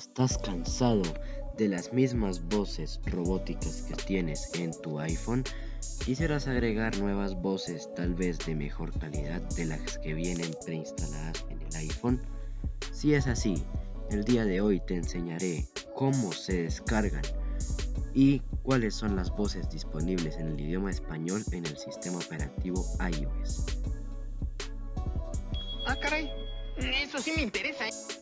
¿Estás cansado de las mismas voces robóticas que tienes en tu iPhone? ¿Quisieras agregar nuevas voces tal vez de mejor calidad de las que vienen preinstaladas en el iPhone? Si es así, el día de hoy te enseñaré cómo se descargan y cuáles son las voces disponibles en el idioma español en el sistema operativo iOS. Ah, caray, eso sí me interesa. ¿eh?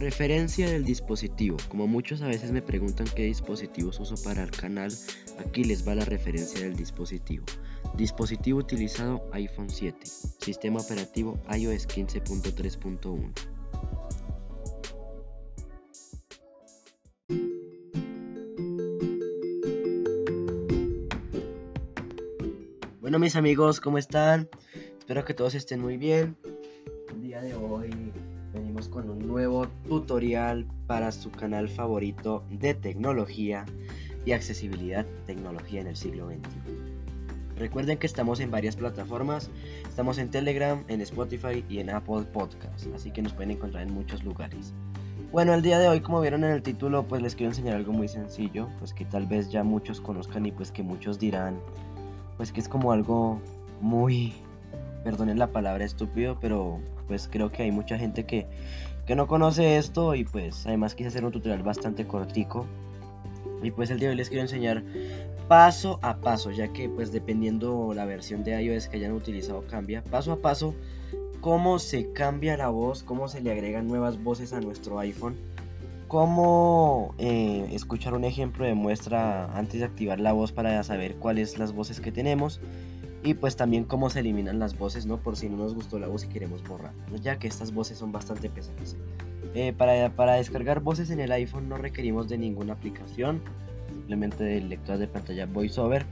Referencia del dispositivo. Como muchos a veces me preguntan qué dispositivos uso para el canal, aquí les va la referencia del dispositivo. Dispositivo utilizado iPhone 7. Sistema operativo iOS 15.3.1. Bueno mis amigos, ¿cómo están? Espero que todos estén muy bien. El día de hoy venimos con un nuevo tutorial para su canal favorito de tecnología y accesibilidad tecnología en el siglo XXI. Recuerden que estamos en varias plataformas, estamos en Telegram, en Spotify y en Apple Podcast, así que nos pueden encontrar en muchos lugares. Bueno, el día de hoy, como vieron en el título, pues les quiero enseñar algo muy sencillo, pues que tal vez ya muchos conozcan y pues que muchos dirán, pues que es como algo muy, perdonen la palabra estúpido, pero pues creo que hay mucha gente que, que no conoce esto y pues además quise hacer un tutorial bastante cortico. Y pues el día de hoy les quiero enseñar paso a paso, ya que pues dependiendo la versión de iOS que hayan utilizado cambia, paso a paso cómo se cambia la voz, cómo se le agregan nuevas voces a nuestro iPhone, cómo eh, escuchar un ejemplo de muestra antes de activar la voz para saber cuáles las voces que tenemos y pues también cómo se eliminan las voces, ¿no? Por si no nos gustó la voz y queremos borrar, ya que estas voces son bastante pesadas. Eh, para, para, descargar voces en el iPhone no requerimos de ninguna aplicación, simplemente del lector de pantalla VoiceOver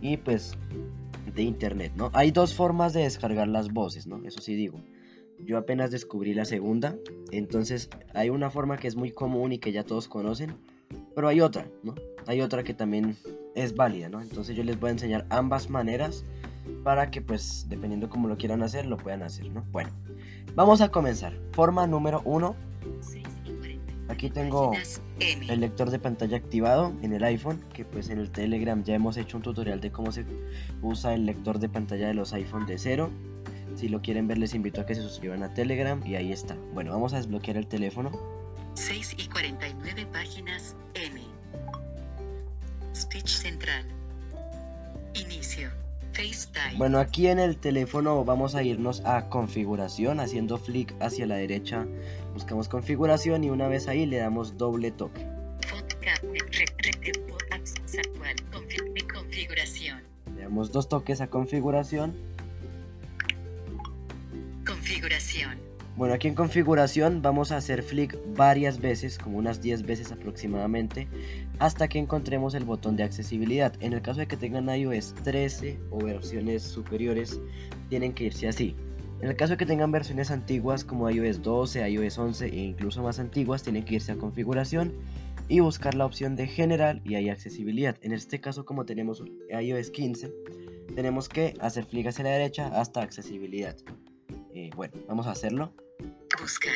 y pues de internet, ¿no? Hay dos formas de descargar las voces, ¿no? Eso sí digo. Yo apenas descubrí la segunda, entonces hay una forma que es muy común y que ya todos conocen, pero hay otra, ¿no? Hay otra que también es válida, ¿no? Entonces yo les voy a enseñar ambas maneras para que pues dependiendo cómo lo quieran hacer lo puedan hacer, ¿no? Bueno, vamos a comenzar. Forma número uno. Aquí tengo el lector de pantalla activado en el iPhone, que pues en el Telegram ya hemos hecho un tutorial de cómo se usa el lector de pantalla de los iPhone de cero. Si lo quieren ver les invito a que se suscriban a Telegram y ahí está. Bueno, vamos a desbloquear el teléfono. 6 y 49 páginas M. Stitch central. Inicio. FaceTime. Bueno, aquí en el teléfono vamos a irnos a configuración, haciendo flick hacia la derecha, buscamos configuración y una vez ahí le damos doble toque. Configuración. Le damos dos toques a configuración. Configuración. Bueno, aquí en configuración vamos a hacer flick varias veces, como unas 10 veces aproximadamente, hasta que encontremos el botón de accesibilidad. En el caso de que tengan iOS 13 o versiones superiores, tienen que irse así. En el caso de que tengan versiones antiguas como iOS 12, iOS 11 e incluso más antiguas, tienen que irse a configuración y buscar la opción de general y ahí accesibilidad. En este caso, como tenemos iOS 15, tenemos que hacer flick hacia la derecha hasta accesibilidad. Eh, bueno, vamos a hacerlo. Buscar.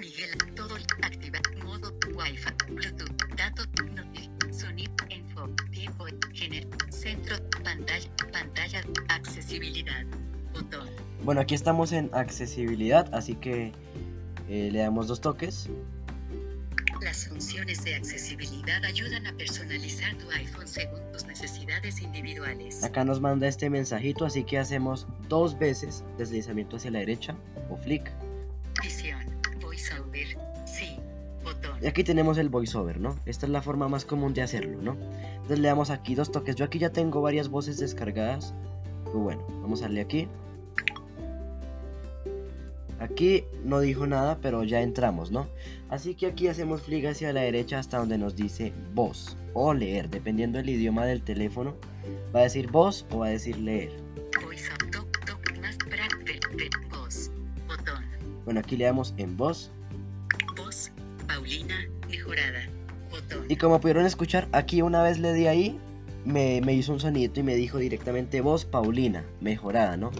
Miguel, todo activa. Modo Wi-Fi. Bluetooth. Datos. Notif. Sonido. Info. Tiempo. Gener. Centro. Pantalla. Pantalla. Accesibilidad. Botón. Bueno, aquí estamos en accesibilidad, así que eh, le damos dos toques. Las funciones de accesibilidad ayudan a personalizar tu iPhone según tus necesidades individuales. Acá nos manda este mensajito, así que hacemos dos veces deslizamiento hacia la derecha o flick. Visión, voiceover, sí, botón. Y aquí tenemos el voiceover, ¿no? Esta es la forma más común de hacerlo, ¿no? Entonces le damos aquí dos toques. Yo aquí ya tengo varias voces descargadas. Pues bueno, vamos a darle aquí. Aquí no dijo nada, pero ya entramos, ¿no? Así que aquí hacemos flick hacia la derecha hasta donde nos dice voz o leer, dependiendo del idioma del teléfono. Va a decir voz o va a decir leer. Bueno, aquí le damos en voz. Voz, Paulina, mejorada. Botón. Y como pudieron escuchar, aquí una vez le di ahí, me, me hizo un sonido y me dijo directamente voz, Paulina, mejorada, ¿no?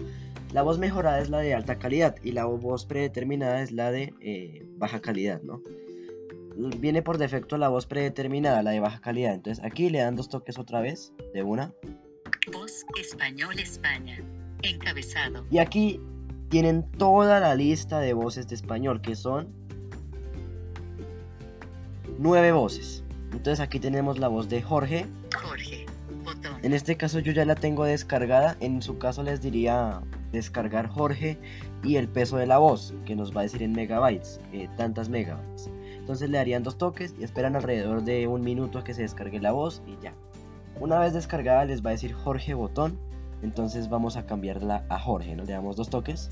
La voz mejorada es la de alta calidad y la voz predeterminada es la de eh, baja calidad, ¿no? viene por defecto la voz predeterminada, la de baja calidad. Entonces aquí le dan dos toques otra vez, de una. Voz Español España. Encabezado. Y aquí tienen toda la lista de voces de español, que son nueve voces. Entonces aquí tenemos la voz de Jorge. Jorge. Botón. En este caso yo ya la tengo descargada. En su caso les diría descargar Jorge y el peso de la voz, que nos va a decir en megabytes, eh, tantas megabytes. Entonces le darían dos toques y esperan alrededor de un minuto a que se descargue la voz y ya. Una vez descargada les va a decir Jorge botón. Entonces vamos a cambiarla a Jorge, ¿no? Le damos dos toques.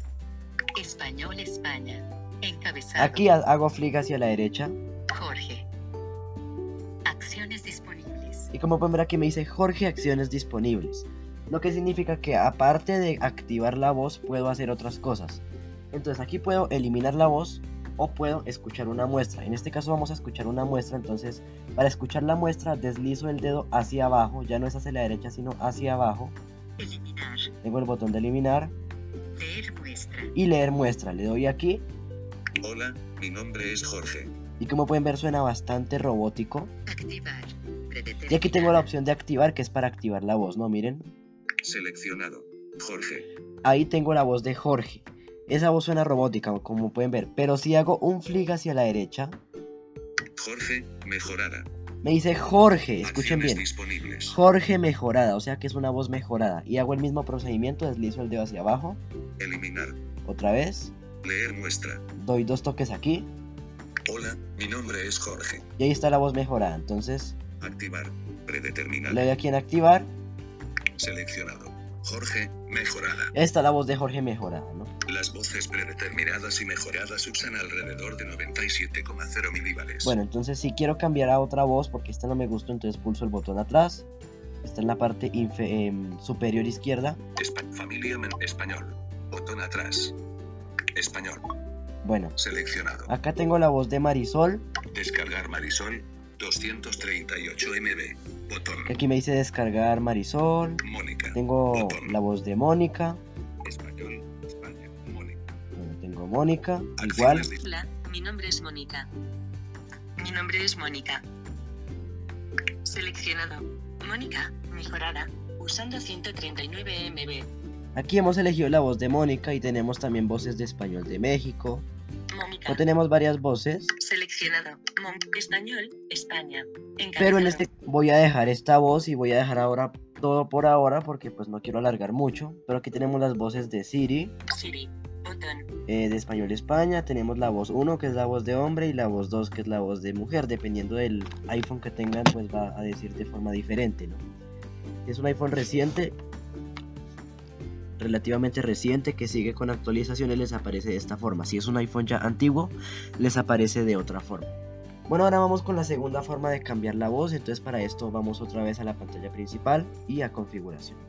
Español España. Encabezado. Aquí ha- hago flick hacia la derecha. Jorge. Acciones disponibles. Y como pueden ver aquí me dice Jorge acciones disponibles. Lo que significa que aparte de activar la voz puedo hacer otras cosas. Entonces aquí puedo eliminar la voz o puedo escuchar una muestra. En este caso vamos a escuchar una muestra. Entonces para escuchar la muestra deslizo el dedo hacia abajo. Ya no es hacia la derecha sino hacia abajo. Eliminar. Tengo el botón de eliminar Leer muestra. y leer muestra. Le doy aquí. Hola, mi nombre es Jorge. Y como pueden ver suena bastante robótico. Activar. Y aquí tengo la opción de activar que es para activar la voz. ¿no? Miren. Seleccionado. Jorge. ahí tengo la voz de Jorge. Esa voz suena robótica, como pueden ver, pero si hago un flick hacia la derecha, Jorge, mejorada. Me dice Jorge, escuchen bien. Jorge mejorada, o sea que es una voz mejorada. Y hago el mismo procedimiento, deslizo el dedo hacia abajo, Eliminar. otra vez, Leer muestra. doy dos toques aquí, Hola, mi nombre es Jorge. y ahí está la voz mejorada. Entonces, Activar. le Predeterminado. doy aquí en activar, Seleccionado. Jorge, mejorada. esta es la voz de Jorge mejorada, ¿no? Las voces predeterminadas y mejoradas usan alrededor de 97,0 milibares. Bueno, entonces si quiero cambiar a otra voz, porque esta no me gustó, entonces pulso el botón atrás. Está en la parte em, superior izquierda. Espa- familia español. Botón atrás. Español. Bueno, Seleccionado. acá tengo la voz de Marisol. Descargar Marisol. 238 MB. Botón. Aquí me dice descargar Marisol. Mónica. Tengo Botón. la voz de Mónica. Español. España. Mónica. Bueno, tengo Mónica. Igual. Hola, mi nombre es Mónica. Mi nombre es Mónica. Seleccionado. Mónica, mejorada. Usando 139 MB. Aquí hemos elegido la voz de Mónica y tenemos también voces de español de México. Mónica. No tenemos varias voces. Seleccionado. Mon- Español, España. Pero en este voy a dejar esta voz y voy a dejar ahora todo por ahora porque pues no quiero alargar mucho. Pero aquí tenemos las voces de Siri, Siri. Eh, de español España. Tenemos la voz 1 que es la voz de hombre y la voz 2 que es la voz de mujer. Dependiendo del iPhone que tengan pues va a decir de forma diferente, ¿no? Es un iPhone reciente, relativamente reciente que sigue con actualizaciones les aparece de esta forma. Si es un iPhone ya antiguo, les aparece de otra forma. Bueno, ahora vamos con la segunda forma de cambiar la voz. Entonces para esto vamos otra vez a la pantalla principal y a configuración.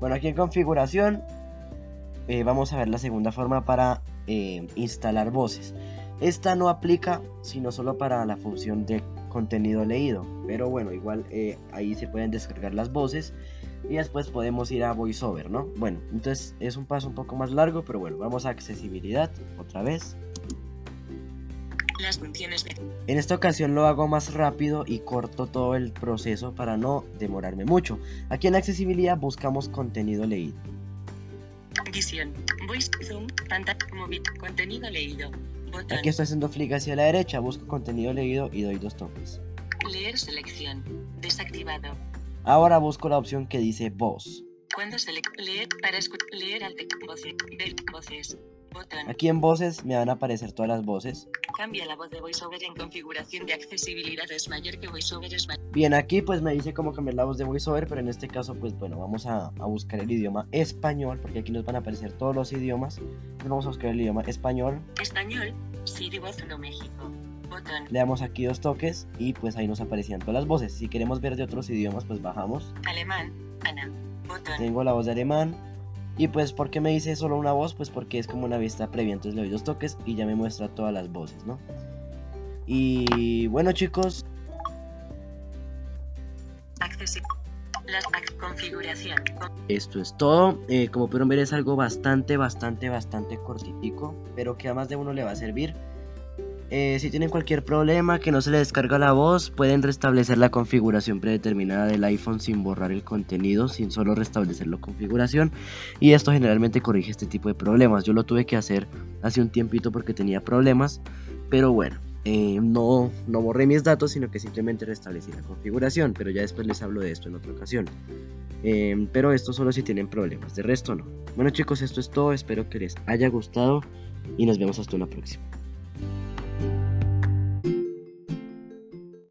Bueno, aquí en configuración eh, vamos a ver la segunda forma para eh, instalar voces. Esta no aplica sino solo para la función de contenido leído. Pero bueno, igual eh, ahí se pueden descargar las voces y después podemos ir a VoiceOver, ¿no? Bueno, entonces es un paso un poco más largo, pero bueno, vamos a accesibilidad otra vez. Las funciones de En esta ocasión lo hago más rápido y corto todo el proceso para no demorarme mucho. Aquí en accesibilidad buscamos contenido leído. visión. Voice zoom. Pantalla móvil. Contenido leído. Aquí estoy haciendo flick hacia la derecha, busco contenido leído y doy dos toques. Leer selección. Desactivado. Ahora busco la opción que dice voz. Cuando se leer para escuchar leer al voces ver voces botón Aquí en voces me van a aparecer todas las voces. cambia la voz de voiceover en configuración de accesibilidad es mayor que voiceover es mayor Bien, aquí pues me dice cómo cambiar la voz de voiceover, pero en este caso pues bueno, vamos a, a buscar el idioma español, porque aquí nos van a aparecer todos los idiomas. Entonces vamos a buscar el idioma español, español Siri voz no México botón le damos aquí dos toques y pues ahí nos aparecían todas las voces. Si queremos ver de otros idiomas pues bajamos. alemán Ana botón Tengo la voz de alemán. Y pues, ¿por qué me dice solo una voz? Pues porque es como una vista previa. Entonces le doy dos toques y ya me muestra todas las voces, ¿no? Y bueno, chicos, configuración con- esto es todo. Eh, como pudieron ver, es algo bastante, bastante, bastante cortitico. Pero que a más de uno le va a servir. Eh, si tienen cualquier problema que no se le descarga la voz, pueden restablecer la configuración predeterminada del iPhone sin borrar el contenido, sin solo restablecer la configuración. Y esto generalmente corrige este tipo de problemas. Yo lo tuve que hacer hace un tiempito porque tenía problemas, pero bueno. Eh, no, no borré mis datos, sino que simplemente restablecí la configuración, pero ya después les hablo de esto en otra ocasión. Eh, pero esto solo si tienen problemas, de resto no. Bueno chicos, esto es todo, espero que les haya gustado y nos vemos hasta una próxima.